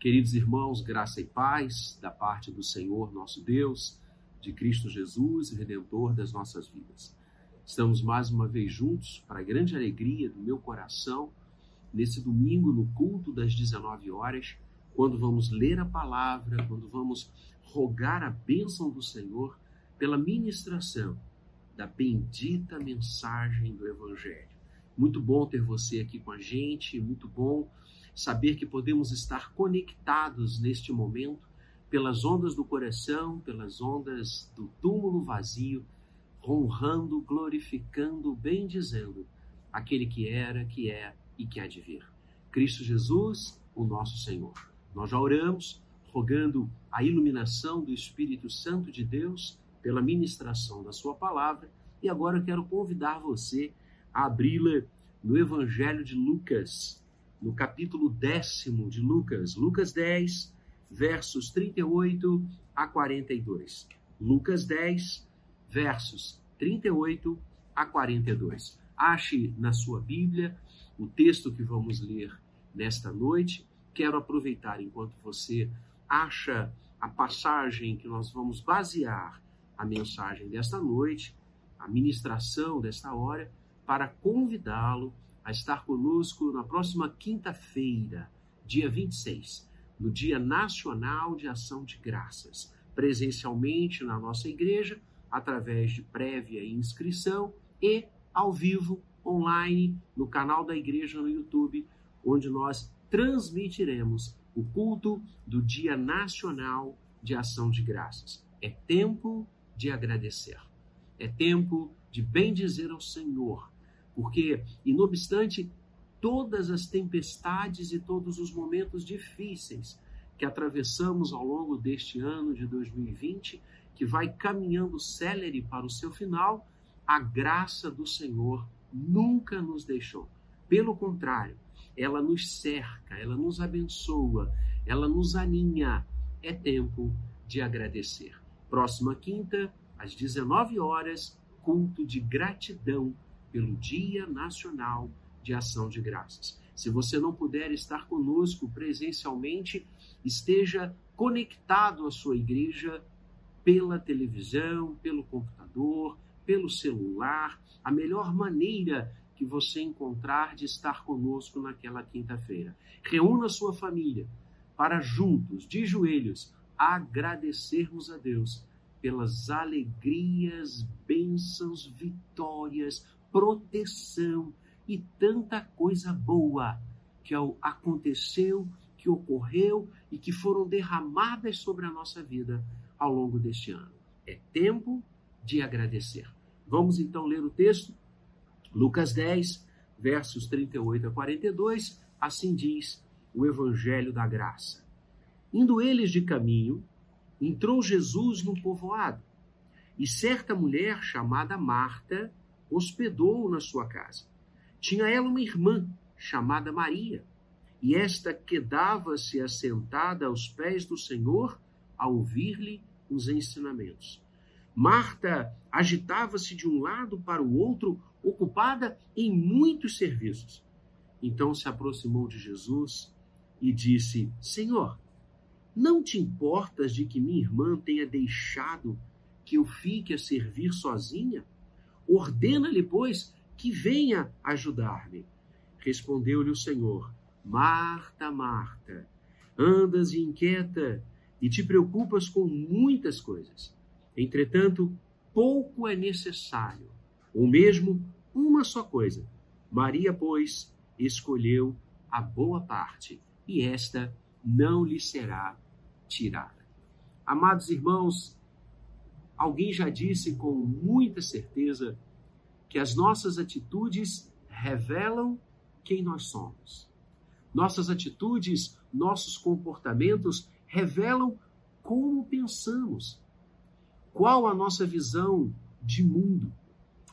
Queridos irmãos, graça e paz da parte do Senhor nosso Deus, de Cristo Jesus, Redentor das nossas vidas. Estamos mais uma vez juntos, para a grande alegria do meu coração, nesse domingo, no culto das 19 horas, quando vamos ler a palavra, quando vamos rogar a bênção do Senhor pela ministração da bendita mensagem do Evangelho. Muito bom ter você aqui com a gente, muito bom saber que podemos estar conectados neste momento pelas ondas do coração, pelas ondas do túmulo vazio, honrando, glorificando, bendizendo aquele que era, que é e que há de vir. Cristo Jesus, o nosso Senhor. Nós já oramos, rogando a iluminação do Espírito Santo de Deus pela ministração da Sua palavra, e agora eu quero convidar você a abri-la no Evangelho de Lucas, no capítulo décimo de Lucas, Lucas 10, versos 38 a 42. Lucas 10, versos 38 a 42. Ache na sua Bíblia o texto que vamos ler nesta noite. Quero aproveitar enquanto você acha a passagem que nós vamos basear a mensagem desta noite, a ministração desta hora, para convidá-lo a estar conosco na próxima quinta-feira, dia 26, no Dia Nacional de Ação de Graças, presencialmente na nossa igreja, através de prévia inscrição e ao vivo, online, no canal da igreja no YouTube, onde nós transmitiremos o culto do Dia Nacional de Ação de Graças. É tempo de agradecer. É tempo de bendizer ao Senhor porque, e não obstante todas as tempestades e todos os momentos difíceis que atravessamos ao longo deste ano de 2020, que vai caminhando célere para o seu final, a graça do Senhor nunca nos deixou. Pelo contrário, ela nos cerca, ela nos abençoa, ela nos aninha. É tempo de agradecer. Próxima quinta, às 19 horas, culto de gratidão pelo Dia Nacional de Ação de Graças. Se você não puder estar conosco presencialmente, esteja conectado à sua igreja pela televisão, pelo computador, pelo celular, a melhor maneira que você encontrar de estar conosco naquela quinta-feira. Reúna sua família para juntos, de joelhos, agradecermos a Deus pelas alegrias, bênçãos, vitórias, proteção e tanta coisa boa que aconteceu, que ocorreu e que foram derramadas sobre a nossa vida ao longo deste ano. É tempo de agradecer. Vamos então ler o texto, Lucas 10, versos 38 a 42. Assim diz o Evangelho da Graça. Indo eles de caminho, entrou Jesus num povoado, e certa mulher chamada Marta hospedou-o na sua casa. Tinha ela uma irmã chamada Maria, e esta quedava-se assentada aos pés do Senhor a ouvir-lhe os ensinamentos. Marta agitava-se de um lado para o outro, ocupada em muitos serviços. Então se aproximou de Jesus e disse: Senhor, não te importas de que minha irmã tenha deixado que eu fique a servir sozinha? Ordena-lhe, pois, que venha ajudar-me. Respondeu-lhe o Senhor: Marta, Marta, andas inquieta e te preocupas com muitas coisas. Entretanto, pouco é necessário, ou mesmo uma só coisa. Maria, pois, escolheu a boa parte, e esta não lhe será tirada. Amados irmãos, Alguém já disse com muita certeza que as nossas atitudes revelam quem nós somos. Nossas atitudes, nossos comportamentos revelam como pensamos. Qual a nossa visão de mundo?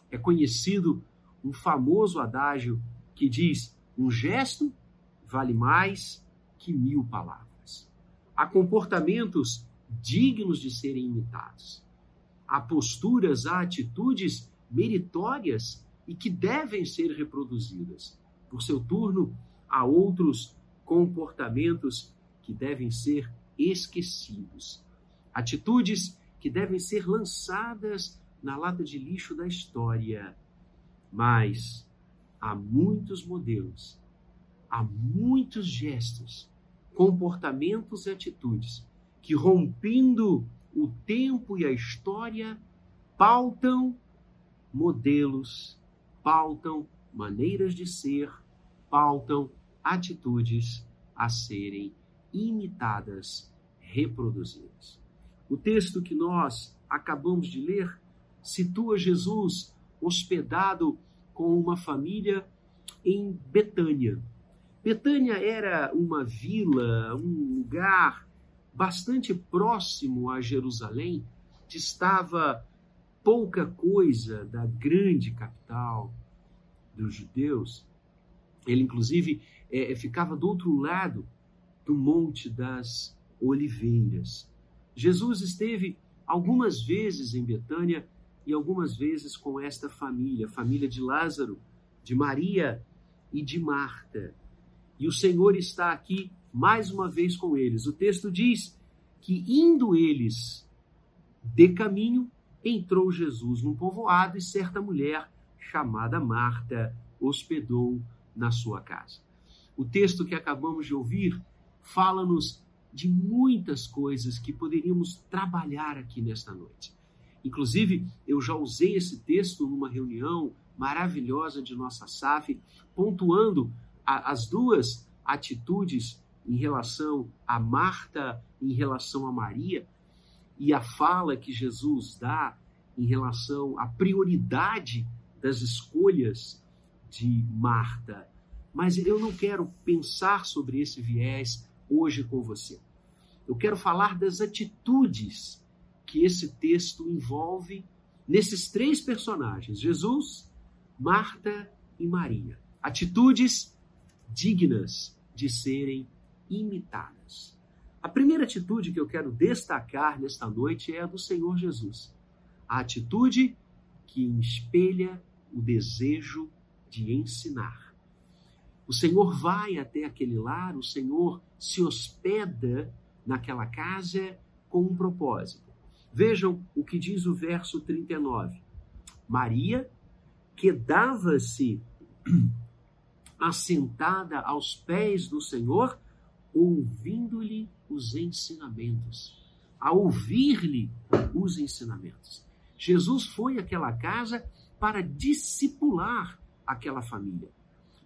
É conhecido um famoso adágio que diz: um gesto vale mais que mil palavras. Há comportamentos dignos de serem imitados há posturas, há atitudes meritórias e que devem ser reproduzidas. Por seu turno, há outros comportamentos que devem ser esquecidos, atitudes que devem ser lançadas na lata de lixo da história. Mas há muitos modelos, há muitos gestos, comportamentos e atitudes que, rompendo o tempo e a história, pautam modelos, pautam maneiras de ser, pautam atitudes a serem imitadas, reproduzidas. O texto que nós acabamos de ler situa Jesus hospedado com uma família em Betânia. Betânia era uma vila, um lugar bastante próximo a Jerusalém, distava pouca coisa da grande capital dos judeus. Ele, inclusive, é, ficava do outro lado do Monte das Oliveiras. Jesus esteve algumas vezes em Betânia e algumas vezes com esta família, família de Lázaro, de Maria e de Marta. E o Senhor está aqui mais uma vez com eles. O texto diz que indo eles de caminho, entrou Jesus num povoado e certa mulher chamada Marta hospedou na sua casa. O texto que acabamos de ouvir fala-nos de muitas coisas que poderíamos trabalhar aqui nesta noite. Inclusive, eu já usei esse texto numa reunião maravilhosa de nossa SAF, pontuando a, as duas atitudes em relação a Marta, em relação a Maria, e a fala que Jesus dá em relação à prioridade das escolhas de Marta. Mas eu não quero pensar sobre esse viés hoje com você. Eu quero falar das atitudes que esse texto envolve nesses três personagens: Jesus, Marta e Maria. Atitudes dignas de serem imitadas. A primeira atitude que eu quero destacar nesta noite é a do Senhor Jesus. A atitude que espelha o desejo de ensinar. O Senhor vai até aquele lar, o Senhor se hospeda naquela casa com um propósito. Vejam o que diz o verso 39. Maria quedava-se assentada aos pés do Senhor, ouvindo-lhe os ensinamentos. A ouvir-lhe os ensinamentos. Jesus foi àquela casa para discipular aquela família,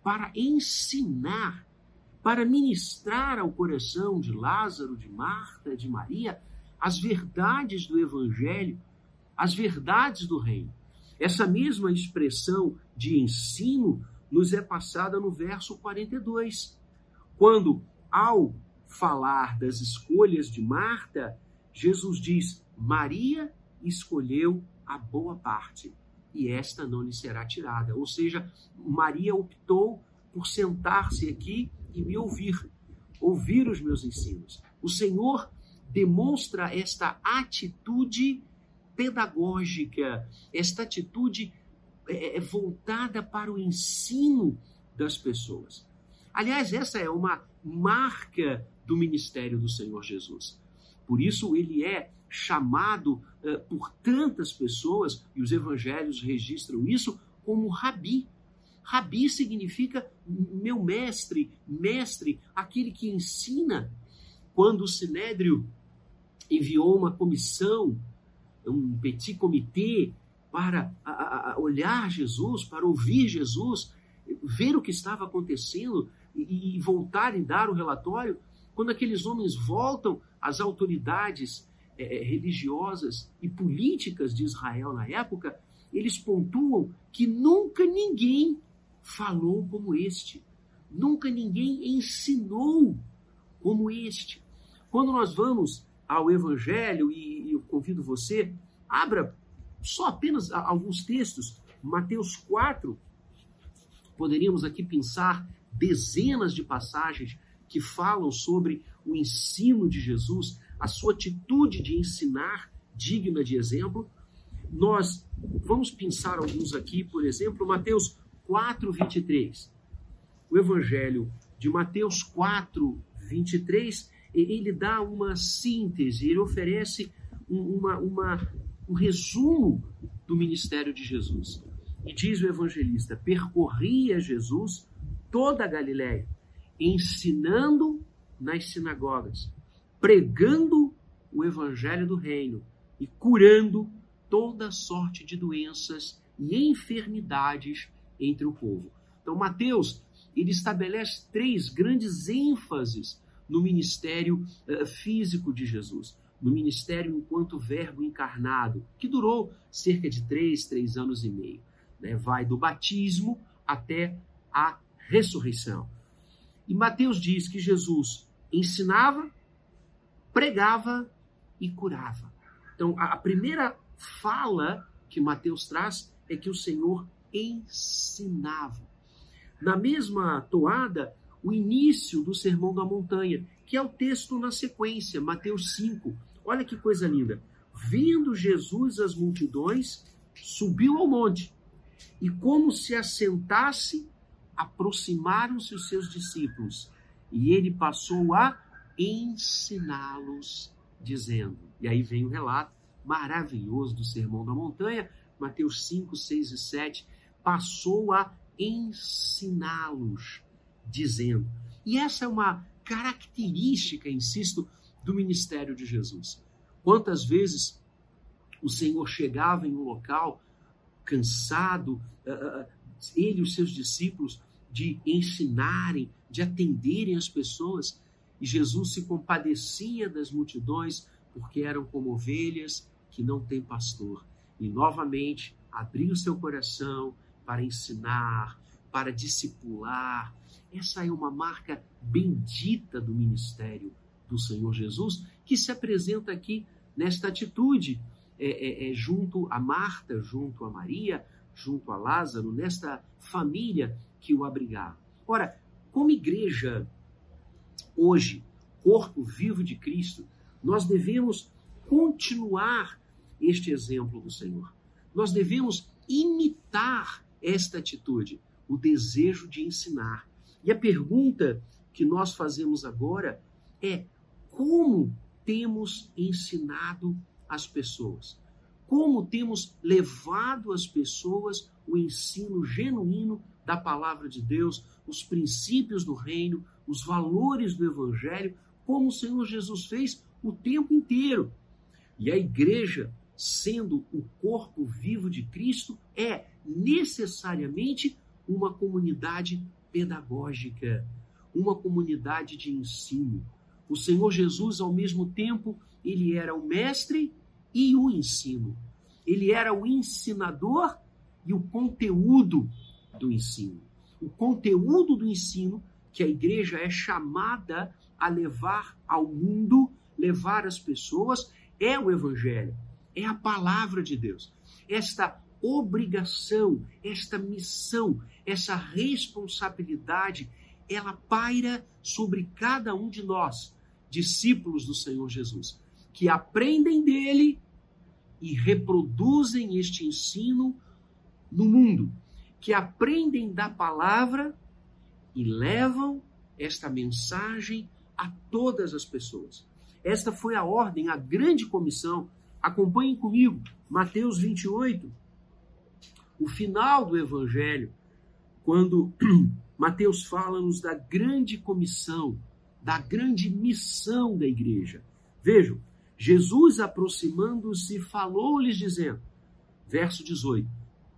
para ensinar, para ministrar ao coração de Lázaro, de Marta, de Maria, as verdades do Evangelho, as verdades do Reino. Essa mesma expressão de ensino nos é passada no verso 42, quando, ao falar das escolhas de Marta, Jesus diz: Maria escolheu a boa parte e esta não lhe será tirada. Ou seja, Maria optou por sentar-se aqui e me ouvir, ouvir os meus ensinos. O Senhor demonstra esta atitude pedagógica, esta atitude é, é, voltada para o ensino das pessoas. Aliás, essa é uma marca do ministério do Senhor Jesus. Por isso, ele é chamado uh, por tantas pessoas, e os evangelhos registram isso, como rabi. Rabi significa meu mestre, mestre, aquele que ensina. Quando o Sinédrio enviou uma comissão, um petit comitê, para a, a olhar Jesus, para ouvir Jesus, ver o que estava acontecendo e, e voltar e dar o relatório, quando aqueles homens voltam às autoridades é, é, religiosas e políticas de Israel na época, eles pontuam que nunca ninguém falou como este, nunca ninguém ensinou como este. Quando nós vamos ao Evangelho, e eu convido você, abra só apenas alguns textos, Mateus 4, poderíamos aqui pensar dezenas de passagens que falam sobre o ensino de Jesus, a sua atitude de ensinar digna de exemplo. Nós vamos pensar alguns aqui, por exemplo, Mateus 4, 23. O Evangelho de Mateus 4, 23 ele dá uma síntese, ele oferece uma, uma, um resumo do ministério de Jesus. E diz o evangelista: percorria Jesus toda a Galiléia, ensinando nas sinagogas, pregando o evangelho do reino e curando toda sorte de doenças e enfermidades entre o povo. Então, Mateus, ele estabelece três grandes ênfases no ministério uh, físico de Jesus, no ministério enquanto verbo encarnado, que durou cerca de três, três anos e meio. Né? Vai do batismo até a ressurreição. E Mateus diz que Jesus ensinava, pregava e curava. Então, a primeira fala que Mateus traz é que o Senhor ensinava. Na mesma toada, o início do Sermão da Montanha, que é o texto na sequência, Mateus 5. Olha que coisa linda. Vendo Jesus as multidões, subiu ao monte, e como se assentasse, aproximaram-se os seus discípulos, e ele passou a ensiná-los, dizendo. E aí vem o relato maravilhoso do Sermão da Montanha, Mateus 5, 6 e 7, passou a ensiná-los, dizendo. E essa é uma característica, insisto, do ministério de Jesus. Quantas vezes o Senhor chegava em um local cansado, eh, eh, ele e os seus discípulos, de ensinarem, de atenderem as pessoas, e Jesus se compadecia das multidões, porque eram como ovelhas que não têm pastor. E novamente abriu seu coração para ensinar, para discipular. Essa é uma marca bendita do ministério do Senhor Jesus, que se apresenta aqui nesta atitude, é, é, é, junto a Marta, junto a Maria, junto a Lázaro, nesta família que o abrigava. Ora, como igreja, hoje, corpo vivo de Cristo, nós devemos continuar este exemplo do Senhor. Nós devemos imitar esta atitude, o desejo de ensinar. E a pergunta que nós fazemos agora é: como temos ensinado as pessoas? Como temos levado as pessoas o ensino genuíno da palavra de Deus, os princípios do reino, os valores do evangelho, como o Senhor Jesus fez o tempo inteiro. E a igreja, sendo o corpo vivo de Cristo, é necessariamente uma comunidade pedagógica, uma comunidade de ensino. O Senhor Jesus, ao mesmo tempo, ele era o mestre e o ensino. Ele era o ensinador e o conteúdo do ensino. O conteúdo do ensino que a igreja é chamada a levar ao mundo, levar as pessoas, é o evangelho, é a palavra de Deus. Esta obrigação, esta missão, essa responsabilidade, ela paira sobre cada um de nós, discípulos do Senhor Jesus, que aprendem dele e reproduzem este ensino no mundo, que aprendem da palavra e levam esta mensagem a todas as pessoas. Esta foi a ordem, a grande comissão. Acompanhem comigo, Mateus 28, o final do Evangelho, quando Mateus fala-nos da grande comissão, da grande missão da igreja. Vejam, Jesus aproximando-se falou-lhes dizendo, verso 18: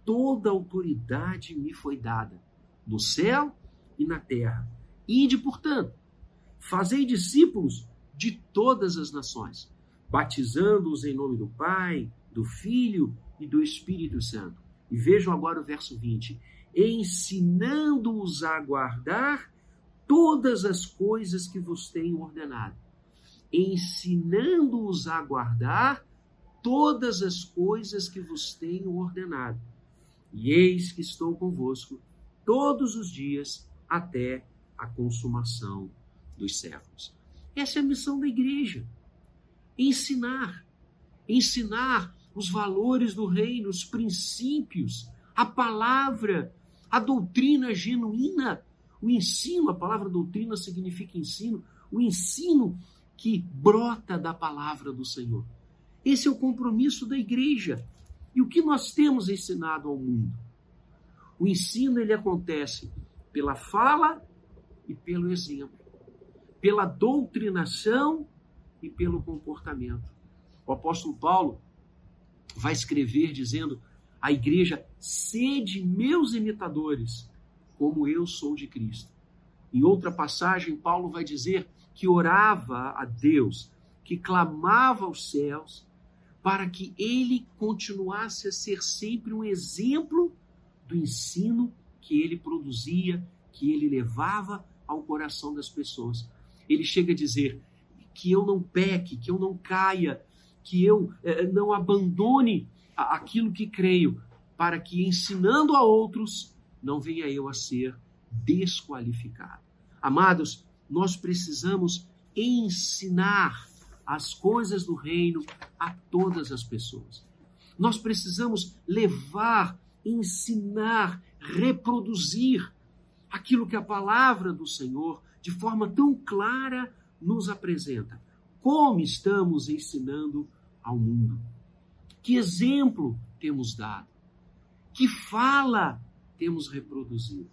Toda autoridade me foi dada, no céu e na terra. Ide, portanto, fazei discípulos de todas as nações, batizando-os em nome do Pai, do Filho e do Espírito Santo e vejam agora o verso 20: ensinando-os a guardar todas as coisas que vos tenho ordenado. Ensinando-os a guardar todas as coisas que vos tenho ordenado. E eis que estou convosco todos os dias até a consumação dos séculos. Essa é a missão da igreja. Ensinar. Ensinar os valores do reino, os princípios, a palavra, a doutrina genuína, o ensino, a palavra doutrina significa ensino, o ensino que brota da palavra do Senhor. Esse é o compromisso da igreja. E o que nós temos ensinado ao mundo? O ensino ele acontece pela fala e pelo exemplo, pela doutrinação e pelo comportamento. O apóstolo Paulo vai escrever dizendo: a igreja, sede meus imitadores, como eu sou de Cristo. Em outra passagem, Paulo vai dizer que orava a Deus, que clamava aos céus, para que ele continuasse a ser sempre um exemplo do ensino que ele produzia, que ele levava ao coração das pessoas. Ele chega a dizer que eu não peque, que eu não caia, que eu eh, não abandone aquilo que creio, para que ensinando a outros não venha eu a ser desqualificado. Amados, nós precisamos ensinar as coisas do reino a todas as pessoas. Nós precisamos levar, ensinar, reproduzir aquilo que a palavra do Senhor, de forma tão clara, nos apresenta. Como estamos ensinando ao mundo? Que exemplo temos dado? Que fala temos reproduzido?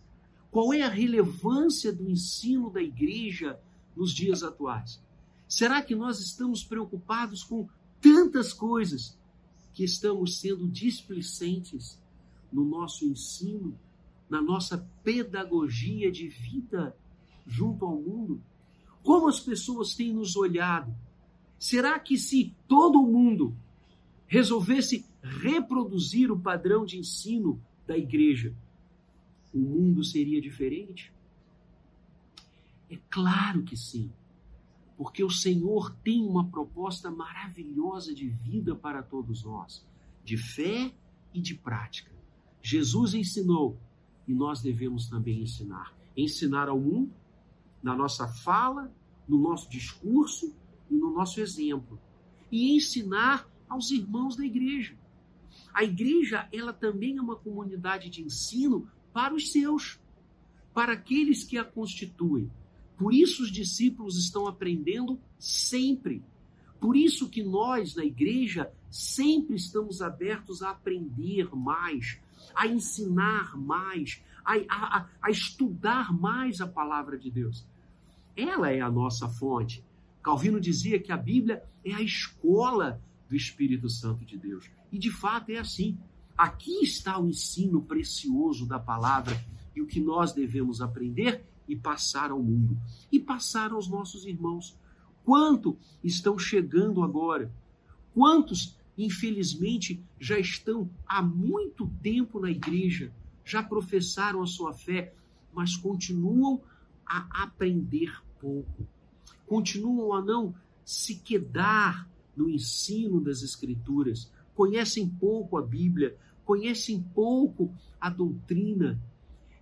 Qual é a relevância do ensino da igreja nos dias atuais? Será que nós estamos preocupados com tantas coisas que estamos sendo displicentes no nosso ensino, na nossa pedagogia de vida junto ao mundo? Como as pessoas têm nos olhado? Será que se todo mundo resolvesse reproduzir o padrão de ensino da igreja, o mundo seria diferente? É claro que sim, porque o Senhor tem uma proposta maravilhosa de vida para todos nós, de fé e de prática. Jesus ensinou e nós devemos também ensinar. Ensinar ao mundo, na nossa fala, no nosso discurso e no nosso exemplo. E ensinar aos irmãos da igreja. A igreja, ela também é uma comunidade de ensino para os seus, para aqueles que a constituem. Por isso os discípulos estão aprendendo sempre. Por isso que nós, na igreja, sempre estamos abertos a aprender mais, a ensinar mais, a, a, a estudar mais a palavra de Deus. Ela é a nossa fonte. Calvino dizia que a Bíblia é a escola do Espírito Santo de Deus. E de fato é assim. Aqui está o ensino precioso da palavra e o que nós devemos aprender e passar ao mundo e passar aos nossos irmãos. Quanto estão chegando agora? Quantos, infelizmente, já estão há muito tempo na igreja, já professaram a sua fé, mas continuam a aprender pouco, continuam a não se quedar no ensino das Escrituras, conhecem pouco a Bíblia, conhecem pouco a doutrina.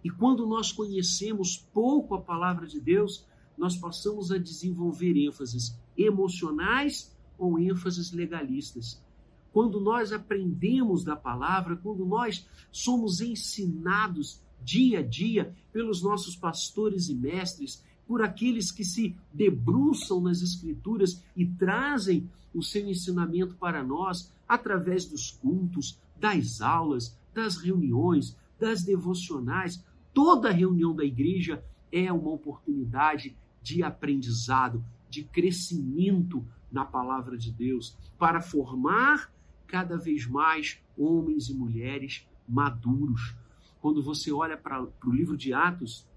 E quando nós conhecemos pouco a palavra de Deus, nós passamos a desenvolver ênfases emocionais ou ênfases legalistas. Quando nós aprendemos da palavra, quando nós somos ensinados dia a dia pelos nossos pastores e mestres, por aqueles que se debruçam nas Escrituras e trazem o seu ensinamento para nós através dos cultos, das aulas, das reuniões, das devocionais. Toda reunião da igreja é uma oportunidade de aprendizado, de crescimento na palavra de Deus, para formar cada vez mais homens e mulheres maduros. Quando você olha para o livro de Atos,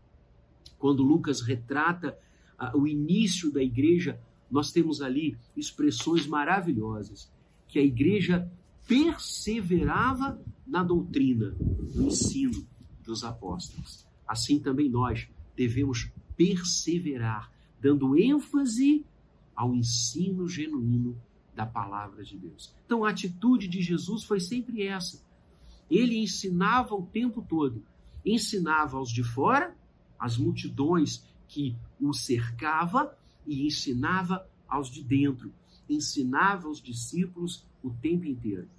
quando Lucas retrata uh, o início da igreja, nós temos ali expressões maravilhosas, que a igreja perseverava na doutrina, no ensino dos apóstolos. Assim também nós devemos perseverar, dando ênfase ao ensino genuíno da palavra de Deus. Então a atitude de Jesus foi sempre essa. Ele ensinava o tempo todo, ensinava aos de fora as multidões que o cercava e ensinava aos de dentro, ensinava aos discípulos o tempo inteiro.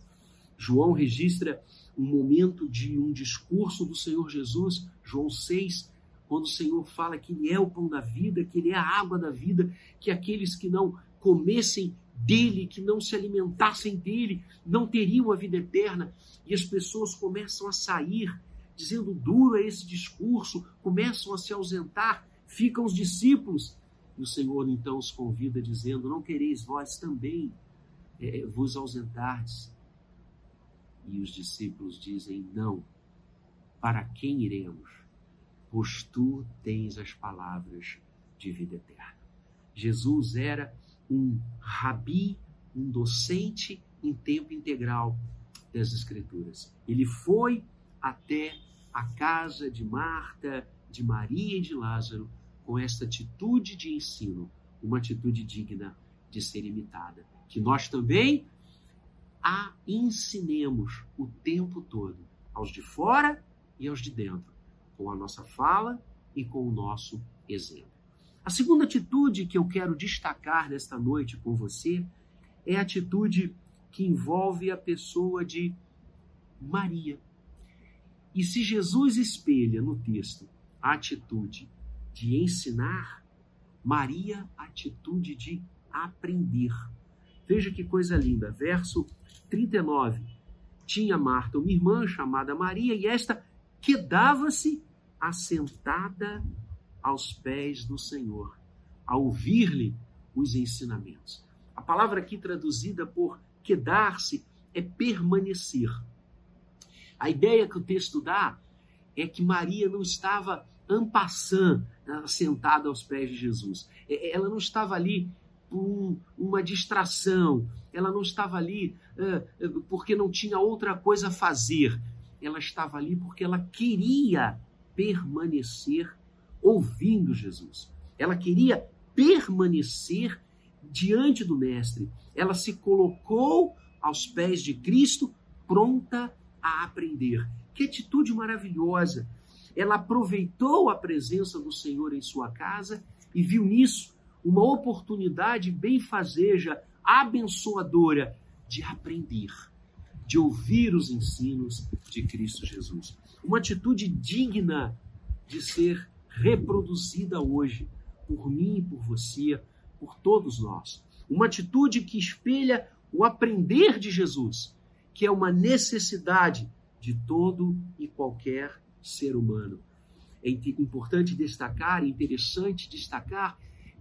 João registra um momento de um discurso do Senhor Jesus, João 6, quando o Senhor fala que Ele é o pão da vida, que Ele é a água da vida, que aqueles que não comessem dele, que não se alimentassem dele, não teriam a vida eterna. E as pessoas começam a sair, dizendo duro é esse discurso, começam a se ausentar, ficam os discípulos. E o Senhor então os convida, dizendo: Não quereis vós também é, vos ausentardes? E os discípulos dizem: Não. Para quem iremos? Pois tu tens as palavras de vida eterna. Jesus era um rabi, um docente em tempo integral das Escrituras. Ele foi até a casa de Marta, de Maria e de Lázaro com esta atitude de ensino, uma atitude digna de ser imitada. Que nós também a ensinemos o tempo todo, aos de fora e aos de dentro, com a nossa fala e com o nosso exemplo. A segunda atitude que eu quero destacar nesta noite com você é a atitude que envolve a pessoa de Maria. E se Jesus espelha no texto a atitude de ensinar, Maria, a atitude de aprender. Veja que coisa linda. Verso 39. Tinha Marta uma irmã chamada Maria, e esta quedava-se assentada aos pés do Senhor, a ouvir-lhe os ensinamentos. A palavra aqui traduzida por quedar-se é permanecer. A ideia que o texto dá é que Maria não estava ampassando, sentada aos pés de Jesus. É, é, ela não estava ali um, uma distração, ela não estava ali uh, porque não tinha outra coisa a fazer. Ela estava ali porque ela queria permanecer ouvindo Jesus. Ela queria permanecer diante do Mestre. Ela se colocou aos pés de Cristo, pronta a aprender. Que atitude maravilhosa! Ela aproveitou a presença do Senhor em sua casa e viu nisso uma oportunidade benfazeja, abençoadora de aprender, de ouvir os ensinos de Cristo Jesus. Uma atitude digna de ser reproduzida hoje por mim e por você, por todos nós. Uma atitude que espelha o aprender de Jesus, que é uma necessidade de todo e qualquer ser humano. É importante destacar, interessante destacar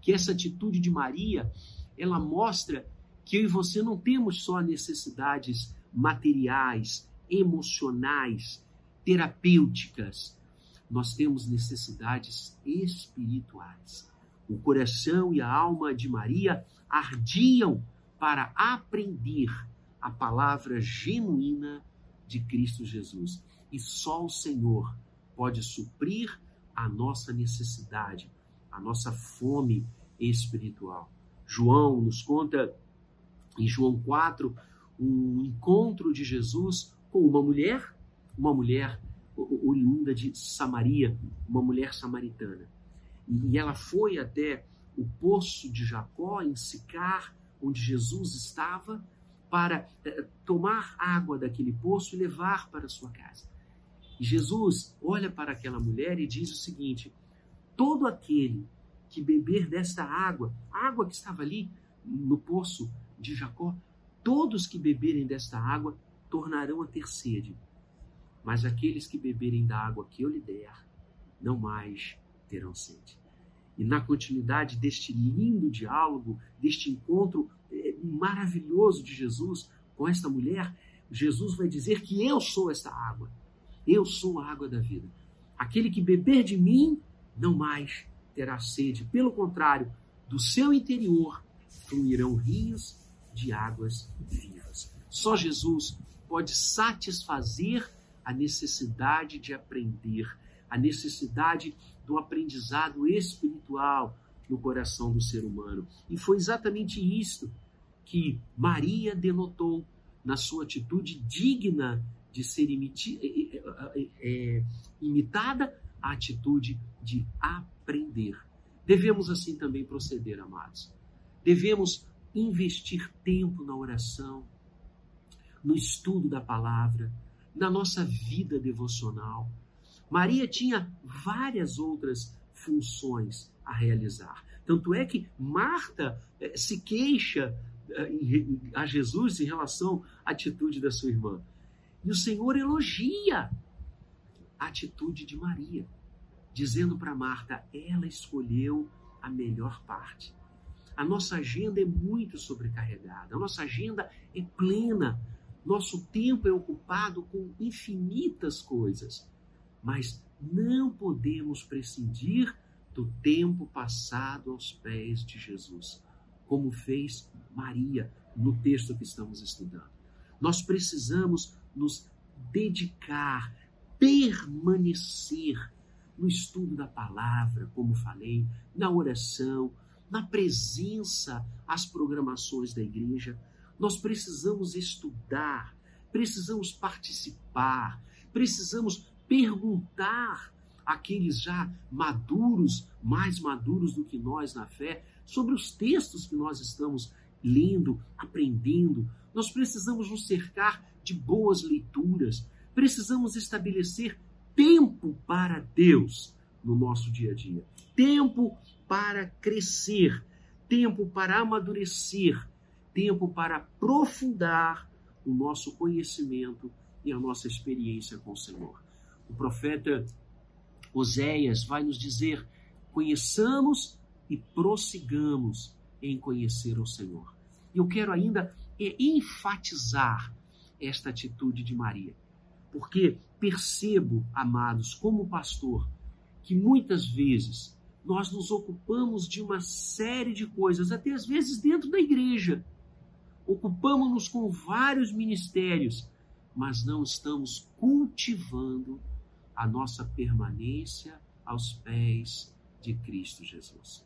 que essa atitude de Maria, ela mostra que eu e você não temos só necessidades materiais, emocionais, terapêuticas, nós temos necessidades espirituais. O coração e a alma de Maria ardiam para aprender a palavra genuína de Cristo Jesus. E só o Senhor pode suprir a nossa necessidade, a nossa fome espiritual. João nos conta em João 4 um encontro de Jesus com uma mulher, uma mulher oriunda de Samaria, uma mulher samaritana. E ela foi até o poço de Jacó, em Sicar, onde Jesus estava, para eh, tomar água daquele poço e levar para sua casa. E Jesus olha para aquela mulher e diz o seguinte: todo aquele que beber desta água, a água que estava ali no poço de Jacó, todos que beberem desta água tornarão a ter sede mas aqueles que beberem da água que eu lhe der, não mais terão sede. E na continuidade deste lindo diálogo, deste encontro eh, maravilhoso de Jesus com esta mulher, Jesus vai dizer que eu sou esta água. Eu sou a água da vida. Aquele que beber de mim não mais terá sede. Pelo contrário, do seu interior fluirão rios de águas vivas. Só Jesus pode satisfazer a necessidade de aprender, a necessidade do aprendizado espiritual no coração do ser humano. E foi exatamente isto que Maria denotou na sua atitude digna de ser é, imitada, a atitude de aprender. Devemos assim também proceder, amados. Devemos investir tempo na oração, no estudo da palavra, na nossa vida devocional. Maria tinha várias outras funções a realizar. Tanto é que Marta eh, se queixa eh, a Jesus em relação à atitude da sua irmã. E o Senhor elogia a atitude de Maria, dizendo para Marta: ela escolheu a melhor parte. A nossa agenda é muito sobrecarregada, a nossa agenda é plena, nosso tempo é ocupado com infinitas coisas, mas não podemos prescindir do tempo passado aos pés de Jesus, como fez Maria no texto que estamos estudando. Nós precisamos nos dedicar, permanecer no estudo da palavra, como falei, na oração, na presença às programações da igreja. Nós precisamos estudar, precisamos participar, precisamos perguntar àqueles já maduros, mais maduros do que nós na fé, sobre os textos que nós estamos lendo, aprendendo. Nós precisamos nos cercar de boas leituras, precisamos estabelecer tempo para Deus no nosso dia a dia, tempo para crescer, tempo para amadurecer, tempo para aprofundar o nosso conhecimento e a nossa experiência com o Senhor. O profeta Oséias vai nos dizer: conheçamos e prossigamos em conhecer o Senhor. E eu quero ainda enfatizar esta atitude de Maria, porque percebo, amados, como pastor, que muitas vezes nós nos ocupamos de uma série de coisas, até às vezes dentro da igreja. Ocupamos-nos com vários ministérios, mas não estamos cultivando a nossa permanência aos pés de Cristo Jesus.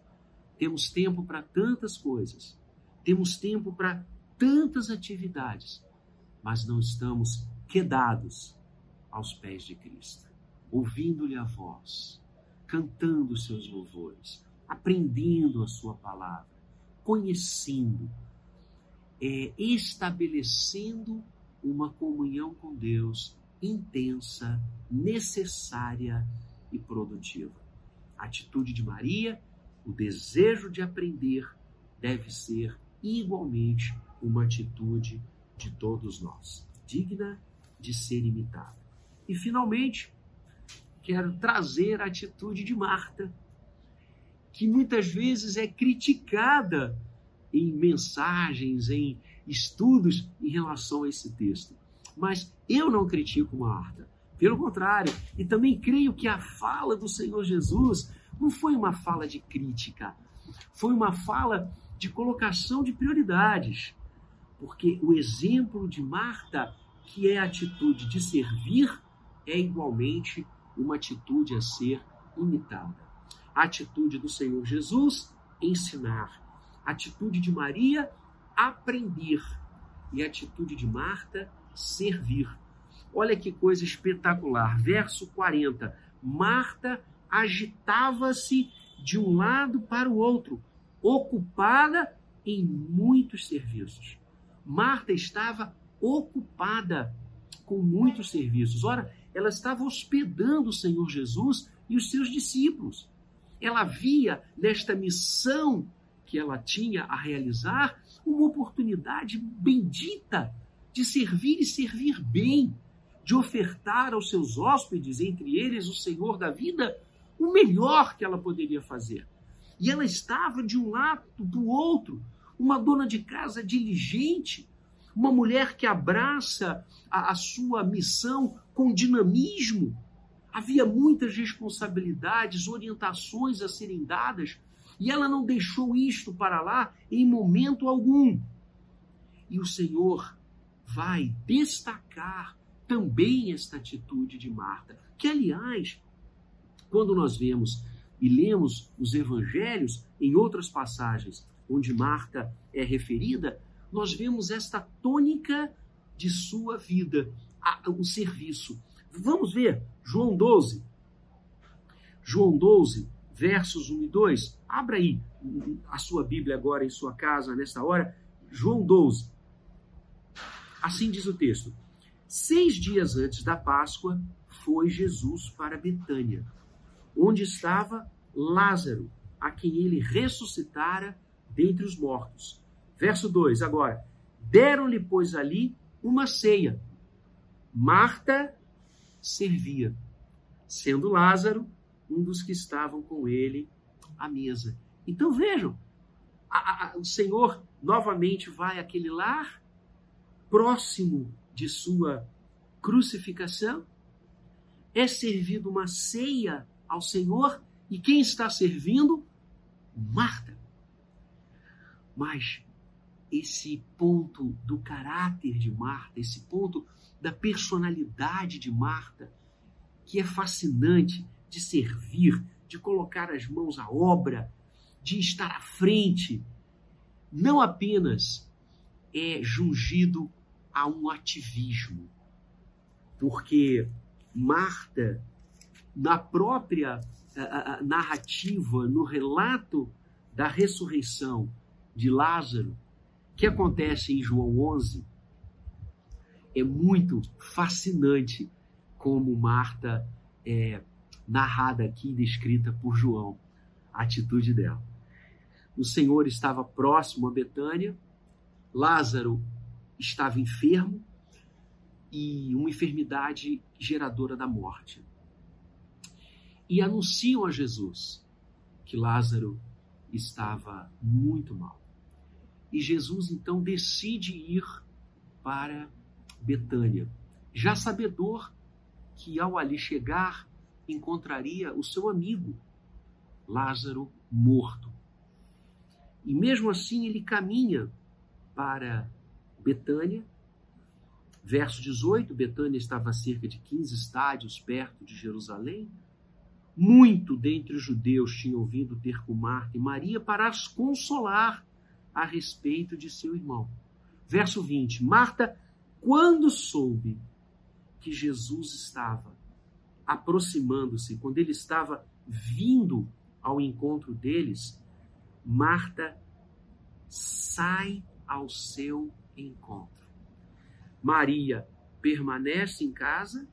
Temos tempo para tantas coisas, temos tempo para tantas atividades, mas não estamos quedados aos pés de Cristo, ouvindo-lhe a voz, cantando os seus louvores, aprendendo a sua palavra, conhecendo, é, estabelecendo uma comunhão com Deus intensa, necessária e produtiva. A atitude de Maria, o desejo de aprender, deve ser igualmente uma atitude de todos nós, digna de ser imitada. E, finalmente, quero trazer a atitude de Marta, que muitas vezes é criticada em mensagens, em estudos em relação a esse texto. Mas eu não critico Marta. Pelo contrário, e também creio que a fala do Senhor Jesus não foi uma fala de crítica, foi uma fala de colocação de prioridades. Porque o exemplo de Marta, que é a atitude de servir, é igualmente uma atitude a ser imitada. A atitude do Senhor Jesus, ensinar. A atitude de Maria, aprender. E a atitude de Marta, servir. Olha que coisa espetacular. Verso 40. Marta agitava-se de um lado para o outro, ocupada em muitos serviços. Marta estava ocupada com muitos serviços. Ora, ela estava hospedando o Senhor Jesus e os seus discípulos. Ela via nesta missão que ela tinha a realizar uma oportunidade bendita de servir e servir bem, de ofertar aos seus hóspedes, entre eles o Senhor da vida, o melhor que ela poderia fazer. E ela estava de um lado para o outro, uma dona de casa diligente, uma mulher que abraça a, a sua missão com dinamismo. Havia muitas responsabilidades, orientações a serem dadas, e ela não deixou isto para lá em momento algum. E o Senhor vai destacar também esta atitude de Marta, que, aliás, quando nós vemos e lemos os evangelhos, em outras passagens onde Marta é referida, nós vemos esta tônica de sua vida, o serviço. Vamos ver João 12. João 12, versos 1 e 2. Abra aí a sua Bíblia agora em sua casa, nesta hora. João 12. Assim diz o texto: Seis dias antes da Páscoa, foi Jesus para Betânia, onde estava Lázaro, a quem ele ressuscitara dentre os mortos. Verso 2 agora. Deram-lhe, pois, ali uma ceia. Marta servia, sendo Lázaro um dos que estavam com ele à mesa. Então vejam, a, a, o Senhor novamente vai àquele lar próximo de sua crucificação. É servido uma ceia ao Senhor e quem está servindo? Marta. Mas esse ponto do caráter de Marta, esse ponto da personalidade de Marta, que é fascinante de servir, de colocar as mãos à obra, de estar à frente, não apenas é jungido a um ativismo, porque Marta, na própria a, a, narrativa, no relato da ressurreição de Lázaro, que acontece em João 11, é muito fascinante como Marta é narrada aqui, descrita por João, a atitude dela. O Senhor estava próximo a Betânia, Lázaro estava enfermo e uma enfermidade geradora da morte. E anunciam a Jesus que Lázaro estava muito mal. E Jesus então decide ir para Betânia, já sabedor que ao ali chegar encontraria o seu amigo Lázaro morto. E mesmo assim ele caminha para Betânia. Verso 18: Betânia estava a cerca de 15 estádios perto de Jerusalém. Muito dentre os judeus tinham vindo ter com Marta e Maria para as consolar a respeito de seu irmão. Verso 20: Marta, quando soube que Jesus estava aproximando-se, quando ele estava vindo ao encontro deles, Marta sai ao seu encontro. Maria permanece em casa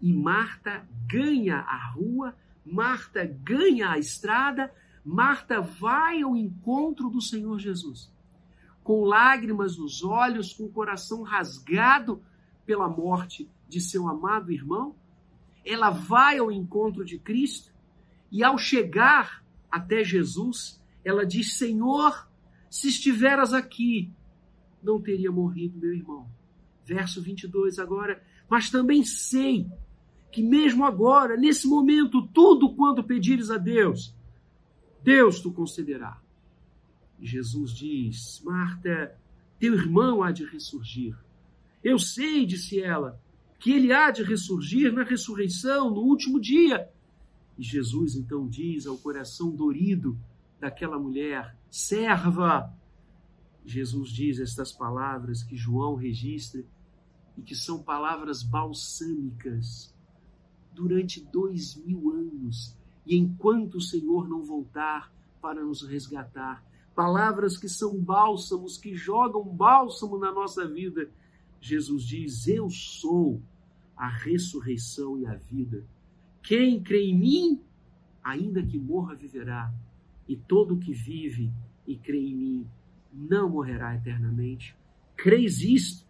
e Marta ganha a rua, Marta ganha a estrada, Marta vai ao encontro do Senhor Jesus. Com lágrimas nos olhos, com o coração rasgado pela morte de seu amado irmão, ela vai ao encontro de Cristo e, ao chegar até Jesus, ela diz: Senhor, se estiveras aqui, não teria morrido meu irmão. Verso 22 agora. Mas também sei que, mesmo agora, nesse momento, tudo quanto pedires a Deus, Deus te concederá. E Jesus diz: Marta, teu irmão há de ressurgir. Eu sei, disse ela, que ele há de ressurgir na ressurreição, no último dia. E Jesus então diz ao coração dorido daquela mulher: serva. Jesus diz estas palavras que João registra e que são palavras balsâmicas durante dois mil anos e enquanto o Senhor não voltar para nos resgatar. Palavras que são bálsamos, que jogam bálsamo na nossa vida. Jesus diz: Eu sou a ressurreição e a vida. Quem crê em mim, ainda que morra, viverá. E todo que vive e crê em mim não morrerá eternamente. Creis isto?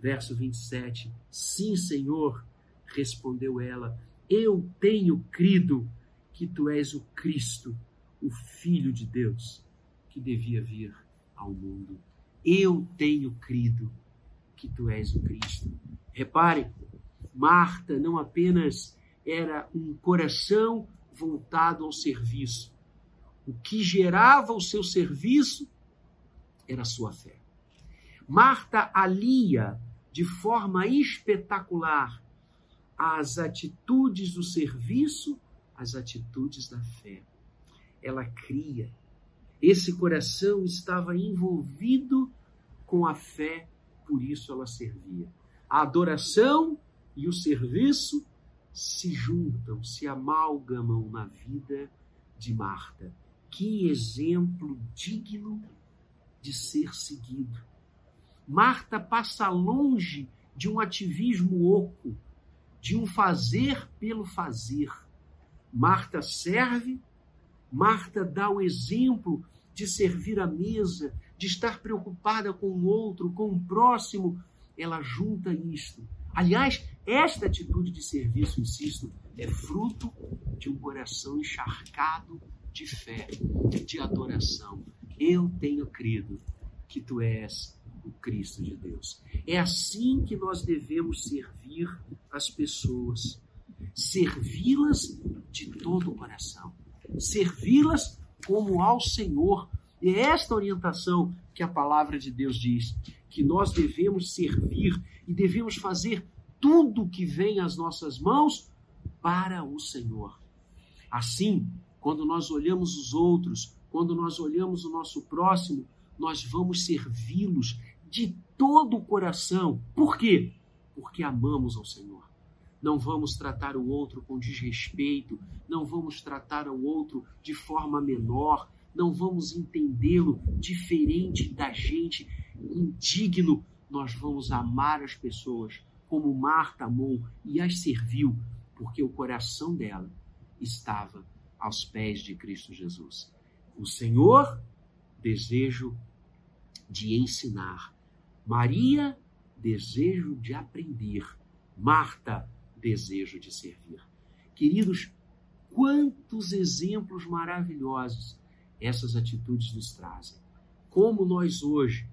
Verso 27. Sim, Senhor, respondeu ela. Eu tenho crido que tu és o Cristo, o Filho de Deus, que devia vir ao mundo. Eu tenho crido que tu és o Cristo. Repare, Marta não apenas era um coração voltado ao serviço. O que gerava o seu serviço era a sua fé. Marta alia de forma espetacular as atitudes do serviço as atitudes da fé. Ela cria. Esse coração estava envolvido com a fé, por isso ela servia. A adoração e o serviço se juntam, se amalgamam na vida de Marta. Que exemplo digno de ser seguido. Marta passa longe de um ativismo oco de um fazer pelo fazer. Marta serve, Marta dá o exemplo de servir à mesa, de estar preocupada com o outro, com o próximo. Ela junta isto. Aliás, esta atitude de serviço, insisto, é fruto de um coração encharcado de fé, de adoração. Eu tenho crido que tu és o Cristo de Deus. É assim que nós devemos servir as pessoas, servi-las de todo o coração, servi-las como ao Senhor. E é esta orientação que a palavra de Deus diz, que nós devemos servir e devemos fazer tudo que vem às nossas mãos para o Senhor. Assim, quando nós olhamos os outros, quando nós olhamos o nosso próximo, nós vamos servi-los de todo o coração. Por quê? Porque amamos ao Senhor. Não vamos tratar o outro com desrespeito, não vamos tratar o outro de forma menor, não vamos entendê-lo diferente da gente, indigno. Nós vamos amar as pessoas como Marta amou e as serviu, porque o coração dela estava aos pés de Cristo Jesus. O Senhor, desejo de ensinar. Maria, desejo de aprender. Marta, desejo de servir. Queridos, quantos exemplos maravilhosos essas atitudes nos trazem. Como nós hoje,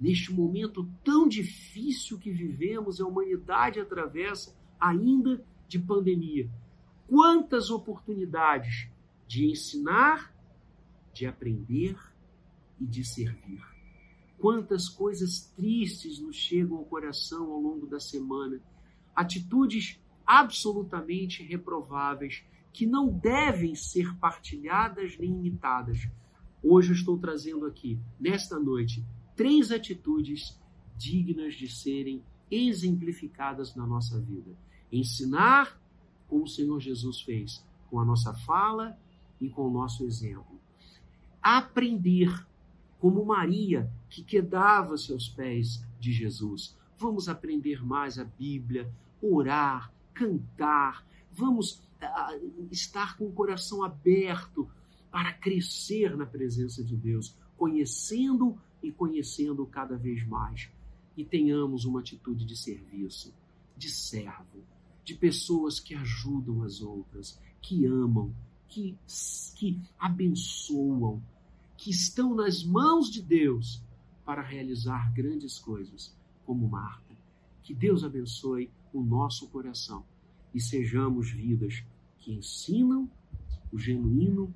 neste momento tão difícil que vivemos, a humanidade atravessa ainda de pandemia. Quantas oportunidades de ensinar, de aprender e de servir. Quantas coisas tristes nos chegam ao coração ao longo da semana. Atitudes absolutamente reprováveis que não devem ser partilhadas nem imitadas. Hoje eu estou trazendo aqui, nesta noite, três atitudes dignas de serem exemplificadas na nossa vida. Ensinar, como o Senhor Jesus fez, com a nossa fala e com o nosso exemplo. Aprender, como Maria, que quedava-se aos pés de Jesus. Vamos aprender mais a Bíblia, orar, cantar, vamos estar com o coração aberto para crescer na presença de Deus, conhecendo e conhecendo cada vez mais. E tenhamos uma atitude de serviço, de servo, de pessoas que ajudam as outras, que amam, que, que abençoam, que estão nas mãos de Deus para realizar grandes coisas, como Marta. Que Deus abençoe o nosso coração e sejamos vidas que ensinam o genuíno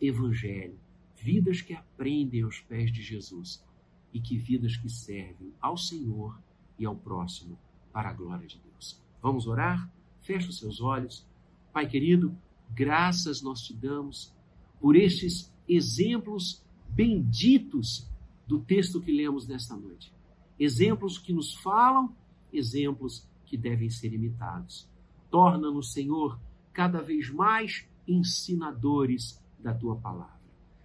evangelho, vidas que aprendem aos pés de Jesus e que vidas que servem ao Senhor e ao próximo para a glória de Deus. Vamos orar? Feche os seus olhos. Pai querido, graças nós te damos por estes exemplos benditos do texto que lemos nesta noite. Exemplos que nos falam, exemplos que devem ser imitados. Torna-nos, Senhor, cada vez mais ensinadores da tua palavra.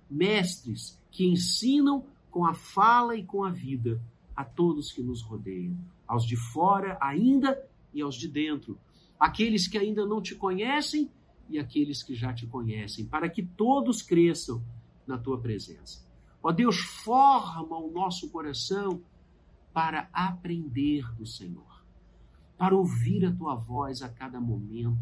Mestres que ensinam com a fala e com a vida a todos que nos rodeiam, aos de fora ainda e aos de dentro, aqueles que ainda não te conhecem e aqueles que já te conhecem, para que todos cresçam na tua presença. Ó Deus, forma o nosso coração para aprender do Senhor, para ouvir a tua voz a cada momento,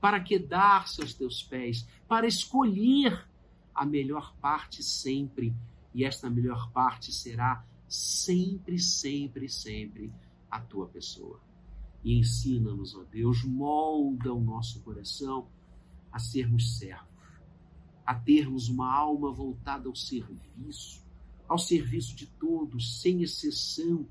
para quedar-se aos teus pés, para escolher a melhor parte sempre. E esta melhor parte será sempre, sempre, sempre a tua pessoa. E ensina-nos, ó Deus, molda o nosso coração a sermos servos, a termos uma alma voltada ao serviço, ao serviço de todos, sem exceção,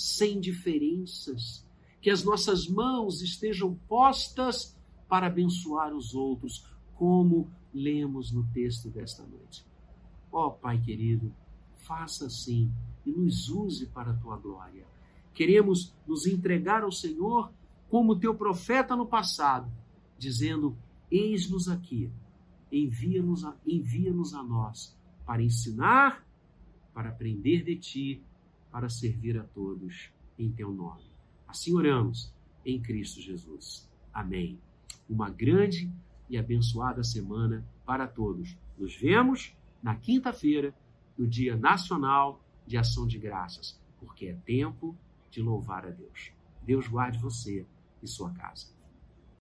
sem diferenças, que as nossas mãos estejam postas para abençoar os outros, como lemos no texto desta noite. Ó oh, Pai querido, faça assim e nos use para a tua glória. Queremos nos entregar ao Senhor como teu profeta no passado, dizendo: Eis-nos aqui, envia-nos a, envia a nós para ensinar, para aprender de ti, para servir a todos em teu nome. Assim oramos em Cristo Jesus. Amém. Uma grande e abençoada semana para todos. Nos vemos na quinta-feira, no Dia Nacional de Ação de Graças, porque é tempo de louvar a Deus. Deus guarde você e sua casa.